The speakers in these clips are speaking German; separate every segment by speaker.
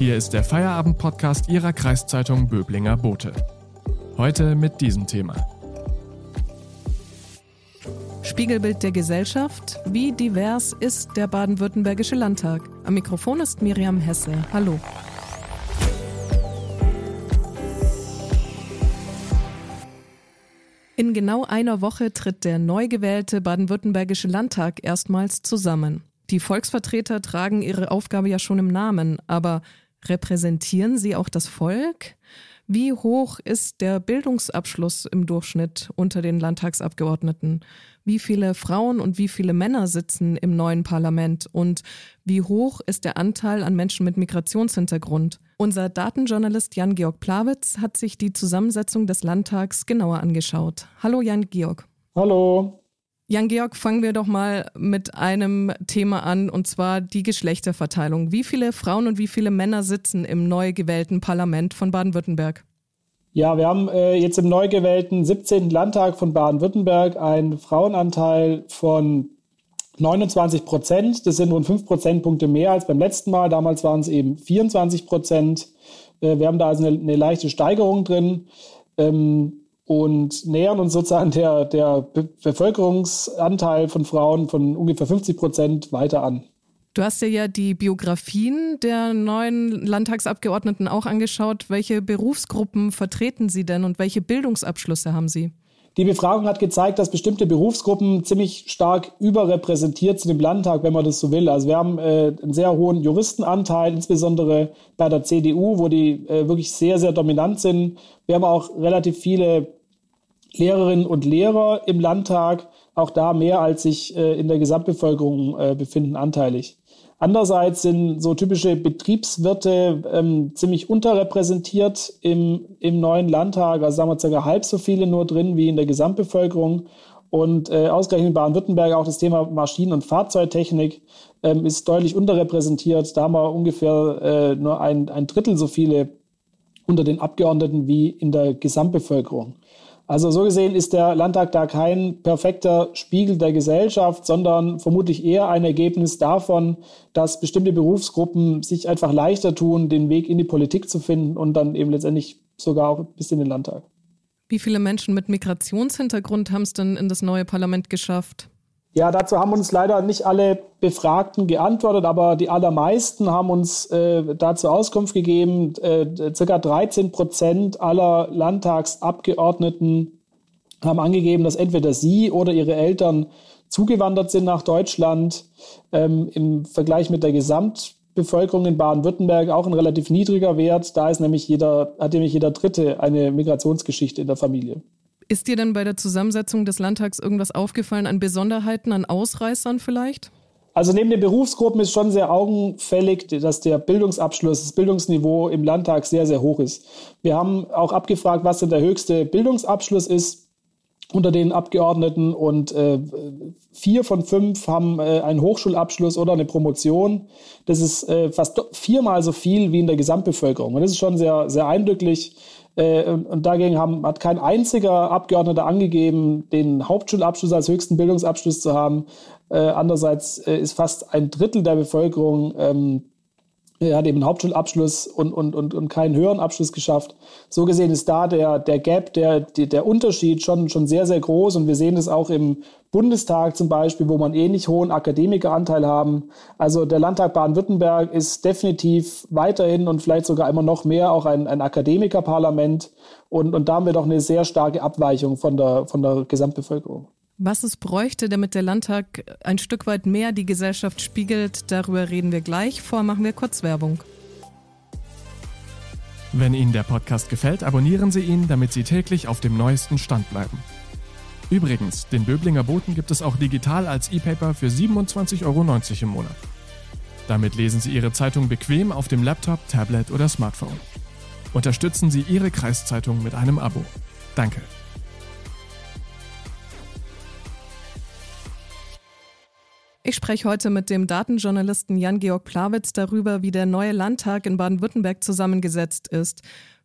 Speaker 1: Hier ist der Feierabend-Podcast Ihrer Kreiszeitung Böblinger Bote. Heute mit diesem Thema.
Speaker 2: Spiegelbild der Gesellschaft. Wie divers ist der baden-württembergische Landtag? Am Mikrofon ist Miriam Hesse. Hallo. In genau einer Woche tritt der neu gewählte baden-württembergische Landtag erstmals zusammen. Die Volksvertreter tragen ihre Aufgabe ja schon im Namen, aber repräsentieren sie auch das Volk? Wie hoch ist der Bildungsabschluss im Durchschnitt unter den Landtagsabgeordneten? Wie viele Frauen und wie viele Männer sitzen im neuen Parlament? Und wie hoch ist der Anteil an Menschen mit Migrationshintergrund? Unser Datenjournalist Jan-Georg Plawitz hat sich die Zusammensetzung des Landtags genauer angeschaut. Hallo Jan-Georg.
Speaker 3: Hallo.
Speaker 2: Jan-Georg, fangen wir doch mal mit einem Thema an, und zwar die Geschlechterverteilung. Wie viele Frauen und wie viele Männer sitzen im neu gewählten Parlament von Baden-Württemberg?
Speaker 3: Ja, wir haben äh, jetzt im neu gewählten 17. Landtag von Baden-Württemberg einen Frauenanteil von 29 Prozent. Das sind rund 5 Prozentpunkte mehr als beim letzten Mal. Damals waren es eben 24 Prozent. Äh, wir haben da also eine, eine leichte Steigerung drin ähm, und nähern uns sozusagen der, der Be Bevölkerungsanteil von Frauen von ungefähr 50 Prozent weiter an.
Speaker 2: Du hast dir ja die Biografien der neuen Landtagsabgeordneten auch angeschaut. Welche Berufsgruppen vertreten sie denn und welche Bildungsabschlüsse haben sie?
Speaker 3: Die Befragung hat gezeigt, dass bestimmte Berufsgruppen ziemlich stark überrepräsentiert sind im Landtag, wenn man das so will. Also wir haben äh, einen sehr hohen Juristenanteil, insbesondere bei der CDU, wo die äh, wirklich sehr, sehr dominant sind. Wir haben auch relativ viele Lehrerinnen und Lehrer im Landtag, auch da mehr als sich äh, in der Gesamtbevölkerung äh, befinden, anteilig. Andererseits sind so typische Betriebswirte ähm, ziemlich unterrepräsentiert im, im neuen Landtag. Also sagen wir circa halb so viele nur drin wie in der Gesamtbevölkerung. Und äh, ausgerechnet in Baden-Württemberg auch das Thema Maschinen- und Fahrzeugtechnik ähm, ist deutlich unterrepräsentiert. Da haben wir ungefähr äh, nur ein, ein Drittel so viele unter den Abgeordneten wie in der Gesamtbevölkerung. Also so gesehen ist der Landtag da kein perfekter Spiegel der Gesellschaft, sondern vermutlich eher ein Ergebnis davon, dass bestimmte Berufsgruppen sich einfach leichter tun, den Weg in die Politik zu finden und dann eben letztendlich sogar auch bis in den Landtag.
Speaker 2: Wie viele Menschen mit Migrationshintergrund haben es denn in das neue Parlament geschafft?
Speaker 3: Ja, dazu haben uns leider nicht alle Befragten geantwortet, aber die allermeisten haben uns äh, dazu Auskunft gegeben. Äh, circa 13 Prozent aller Landtagsabgeordneten haben angegeben, dass entweder sie oder ihre Eltern zugewandert sind nach Deutschland. Ähm, Im Vergleich mit der Gesamtbevölkerung in Baden-Württemberg auch ein relativ niedriger Wert. Da ist nämlich jeder, hat nämlich jeder Dritte eine Migrationsgeschichte in der Familie.
Speaker 2: Ist dir denn bei der Zusammensetzung des Landtags irgendwas aufgefallen an Besonderheiten, an Ausreißern vielleicht?
Speaker 3: Also neben den Berufsgruppen ist schon sehr augenfällig, dass der Bildungsabschluss, das Bildungsniveau im Landtag sehr, sehr hoch ist. Wir haben auch abgefragt, was denn der höchste Bildungsabschluss ist unter den Abgeordneten und äh, vier von fünf haben äh, einen Hochschulabschluss oder eine Promotion. Das ist äh, fast viermal so viel wie in der Gesamtbevölkerung. Und das ist schon sehr, sehr eindrücklich. Äh, und, dagegen haben, hat kein einziger Abgeordneter angegeben, den Hauptschulabschluss als höchsten Bildungsabschluss zu haben. Äh, andererseits äh, ist fast ein Drittel der Bevölkerung ähm, er hat eben einen Hauptschulabschluss und, und, und, und keinen höheren Abschluss geschafft. So gesehen ist da der, der Gap, der, der Unterschied schon, schon sehr, sehr groß. Und wir sehen es auch im Bundestag zum Beispiel, wo man ähnlich hohen Akademikeranteil haben. Also der Landtag Baden-Württemberg ist definitiv weiterhin und vielleicht sogar immer noch mehr auch ein, ein Akademikerparlament. Und, und da haben wir doch eine sehr starke Abweichung von der, von der Gesamtbevölkerung.
Speaker 2: Was es bräuchte, damit der Landtag ein Stück weit mehr die Gesellschaft spiegelt, darüber reden wir gleich. Vor machen wir kurz Werbung.
Speaker 1: Wenn Ihnen der Podcast gefällt, abonnieren Sie ihn, damit Sie täglich auf dem neuesten Stand bleiben. Übrigens, den Böblinger Boten gibt es auch digital als E-Paper für 27,90 Euro im Monat. Damit lesen Sie Ihre Zeitung bequem auf dem Laptop, Tablet oder Smartphone. Unterstützen Sie Ihre Kreiszeitung mit einem Abo. Danke.
Speaker 2: Ich spreche heute mit dem Datenjournalisten Jan-Georg Plawitz darüber, wie der neue Landtag in Baden-Württemberg zusammengesetzt ist.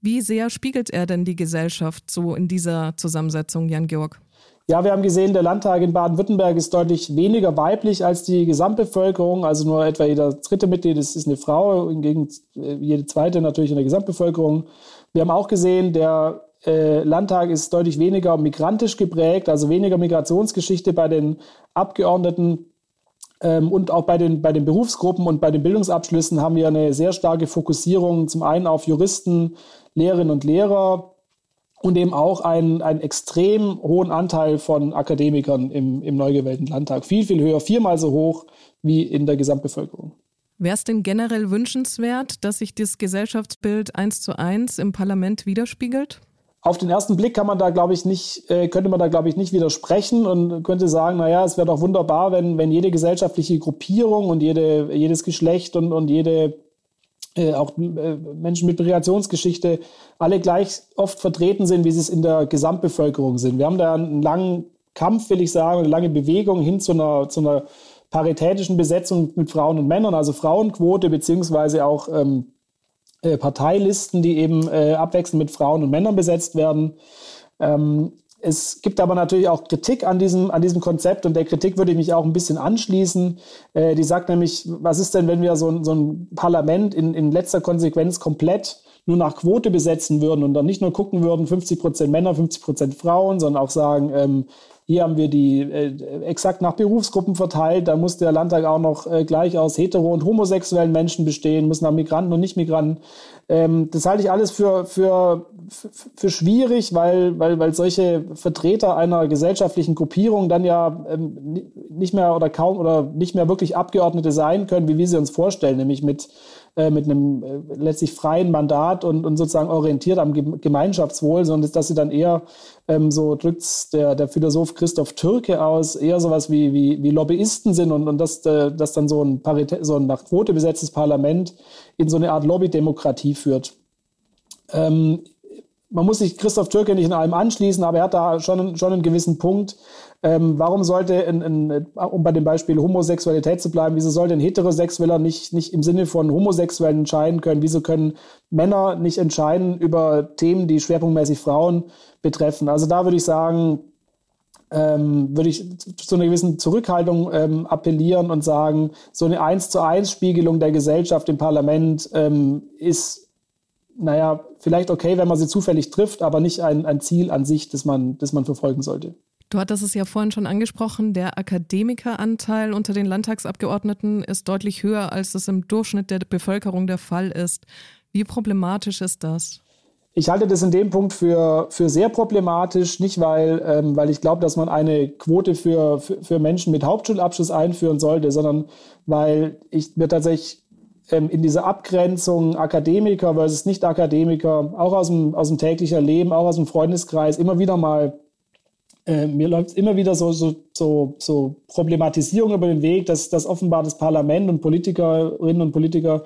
Speaker 2: Wie sehr spiegelt er denn die Gesellschaft so in dieser Zusammensetzung, Jan-Georg?
Speaker 3: Ja, wir haben gesehen, der Landtag in Baden-Württemberg ist deutlich weniger weiblich als die Gesamtbevölkerung. Also nur etwa jeder dritte Mitglied ist, ist eine Frau, hingegen äh, jede zweite natürlich in der Gesamtbevölkerung. Wir haben auch gesehen, der äh, Landtag ist deutlich weniger migrantisch geprägt, also weniger Migrationsgeschichte bei den Abgeordneten. Ähm, und auch bei den, bei den Berufsgruppen und bei den Bildungsabschlüssen haben wir eine sehr starke Fokussierung zum einen auf Juristen, Lehrerinnen und Lehrer, und eben auch einen, einen extrem hohen Anteil von Akademikern im, im neu gewählten Landtag. Viel, viel höher, viermal so hoch wie in der Gesamtbevölkerung.
Speaker 2: Wäre es denn generell wünschenswert, dass sich das Gesellschaftsbild eins zu eins im Parlament widerspiegelt?
Speaker 3: Auf den ersten Blick kann man da, glaube ich, nicht, äh, könnte man da, glaube ich, nicht widersprechen und könnte sagen, naja, es wäre doch wunderbar, wenn, wenn jede gesellschaftliche Gruppierung und jede, jedes Geschlecht und, und jede äh, auch äh, Menschen mit Migrationsgeschichte alle gleich oft vertreten sind, wie sie es in der Gesamtbevölkerung sind. Wir haben da einen langen Kampf, will ich sagen, eine lange Bewegung hin zu einer, zu einer paritätischen Besetzung mit Frauen und Männern, also Frauenquote beziehungsweise auch ähm, äh, Parteilisten, die eben äh, abwechselnd mit Frauen und Männern besetzt werden. Ähm, es gibt aber natürlich auch Kritik an diesem, an diesem Konzept und der Kritik würde ich mich auch ein bisschen anschließen. Äh, die sagt nämlich, was ist denn, wenn wir so, ein, so ein Parlament in, in letzter Konsequenz komplett nur nach Quote besetzen würden und dann nicht nur gucken würden, 50 Prozent Männer, 50 Prozent Frauen, sondern auch sagen, ähm, hier haben wir die äh, exakt nach Berufsgruppen verteilt. Da muss der Landtag auch noch äh, gleich aus hetero- und homosexuellen Menschen bestehen, muss nach Migranten und Nicht-Migranten. Ähm, das halte ich alles für, für, für schwierig, weil, weil, weil solche Vertreter einer gesellschaftlichen Gruppierung dann ja ähm, nicht mehr oder kaum oder nicht mehr wirklich Abgeordnete sein können, wie wir sie uns vorstellen, nämlich mit äh, mit einem äh, letztlich freien Mandat und, und sozusagen orientiert am Gemeinschaftswohl, sondern dass sie dann eher, ähm, so drückt der, der Philosoph Christoph Türke aus, eher sowas wie, wie, wie Lobbyisten sind und, und dass, äh, dass dann so ein, Paritä so ein nach Quote besetztes Parlament in so eine Art Lobbydemokratie führt. Ähm, man muss sich Christoph Türke nicht in allem anschließen, aber er hat da schon, schon einen gewissen Punkt, ähm, warum sollte, in, in, um bei dem Beispiel Homosexualität zu bleiben, wieso sollte ein Heterosexueller nicht, nicht im Sinne von Homosexuellen entscheiden können? Wieso können Männer nicht entscheiden über Themen, die schwerpunktmäßig Frauen betreffen? Also da würde ich sagen, ähm, würde ich zu einer gewissen Zurückhaltung ähm, appellieren und sagen, so eine eins zu eins Spiegelung der Gesellschaft im Parlament ähm, ist, naja, vielleicht okay, wenn man sie zufällig trifft, aber nicht ein, ein Ziel an sich, das man, das man verfolgen sollte.
Speaker 2: Du hattest es ja vorhin schon angesprochen, der Akademikeranteil unter den Landtagsabgeordneten ist deutlich höher, als das im Durchschnitt der Bevölkerung der Fall ist. Wie problematisch ist das?
Speaker 3: Ich halte das in dem Punkt für, für sehr problematisch, nicht weil, ähm, weil ich glaube, dass man eine Quote für, für, für, Menschen mit Hauptschulabschluss einführen sollte, sondern weil ich mir tatsächlich ähm, in dieser Abgrenzung Akademiker versus Nicht-Akademiker, auch aus dem, aus dem täglichen Leben, auch aus dem Freundeskreis, immer wieder mal äh, mir läuft immer wieder so, so, so, so Problematisierung über den Weg, dass, dass offenbar das Parlament und Politikerinnen und Politiker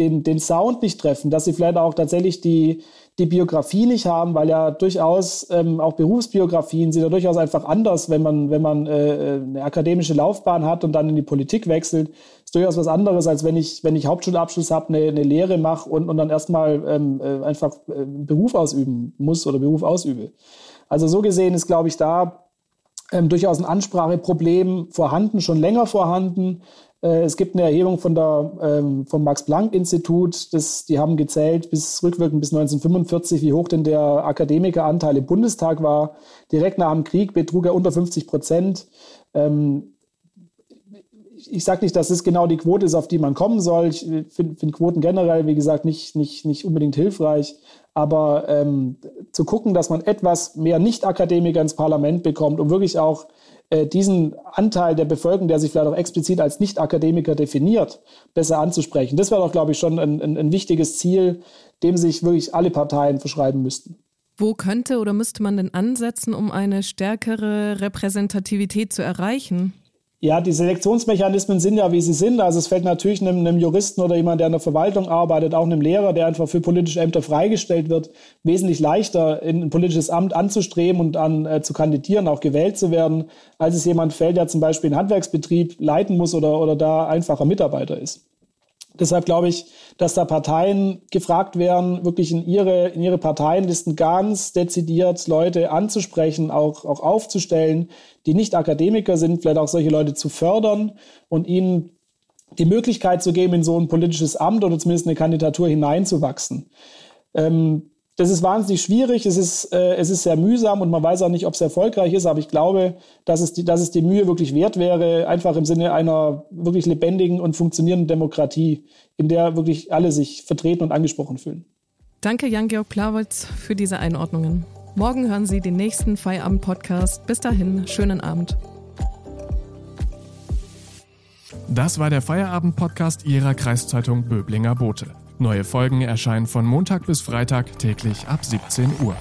Speaker 3: den, den Sound nicht treffen, dass sie vielleicht auch tatsächlich die, die Biografie nicht haben, weil ja durchaus ähm, auch Berufsbiografien sind ja durchaus einfach anders, wenn man, wenn man äh, eine akademische Laufbahn hat und dann in die Politik wechselt. Ist durchaus was anderes, als wenn ich, wenn ich Hauptschulabschluss habe, eine, eine Lehre mache und, und dann erstmal ähm, äh, einfach äh, Beruf ausüben muss oder Beruf ausübe. Also so gesehen ist, glaube ich, da ähm, durchaus ein Anspracheproblem vorhanden, schon länger vorhanden. Äh, es gibt eine Erhebung von der, ähm, vom Max-Planck-Institut, die haben gezählt bis rückwirkend bis 1945, wie hoch denn der Akademikeranteil im Bundestag war. Direkt nach dem Krieg betrug er unter 50 Prozent. Ähm, ich sage nicht, dass das genau die Quote ist, auf die man kommen soll. Ich finde find Quoten generell, wie gesagt, nicht, nicht, nicht unbedingt hilfreich. Aber ähm, zu gucken, dass man etwas mehr Nicht-Akademiker ins Parlament bekommt, um wirklich auch äh, diesen Anteil der Bevölkerung, der sich vielleicht auch explizit als Nicht-Akademiker definiert, besser anzusprechen. Das wäre doch, glaube ich, schon ein, ein, ein wichtiges Ziel, dem sich wirklich alle Parteien verschreiben müssten.
Speaker 2: Wo könnte oder müsste man denn ansetzen, um eine stärkere Repräsentativität zu erreichen?
Speaker 3: Ja, die Selektionsmechanismen sind ja, wie sie sind. Also es fällt natürlich einem, einem, Juristen oder jemand, der in der Verwaltung arbeitet, auch einem Lehrer, der einfach für politische Ämter freigestellt wird, wesentlich leichter in ein politisches Amt anzustreben und an äh, zu kandidieren, auch gewählt zu werden, als es jemand fällt, der zum Beispiel einen Handwerksbetrieb leiten muss oder, oder da einfacher Mitarbeiter ist. Deshalb glaube ich, dass da Parteien gefragt werden, wirklich in ihre, in ihre Parteienlisten ganz dezidiert Leute anzusprechen, auch, auch aufzustellen, die nicht Akademiker sind, vielleicht auch solche Leute zu fördern und ihnen die Möglichkeit zu geben, in so ein politisches Amt oder zumindest eine Kandidatur hineinzuwachsen. Ähm, das ist wahnsinnig schwierig, es ist, äh, es ist sehr mühsam und man weiß auch nicht, ob es erfolgreich ist, aber ich glaube, dass es, die, dass es die Mühe wirklich wert wäre, einfach im Sinne einer wirklich lebendigen und funktionierenden Demokratie, in der wirklich alle sich vertreten und angesprochen fühlen.
Speaker 2: Danke, Jan-Georg Plawitz, für diese Einordnungen. Morgen hören Sie den nächsten Feierabend-Podcast. Bis dahin, schönen Abend.
Speaker 1: Das war der Feierabend-Podcast Ihrer Kreiszeitung Böblinger Bote. Neue Folgen erscheinen von Montag bis Freitag täglich ab 17 Uhr.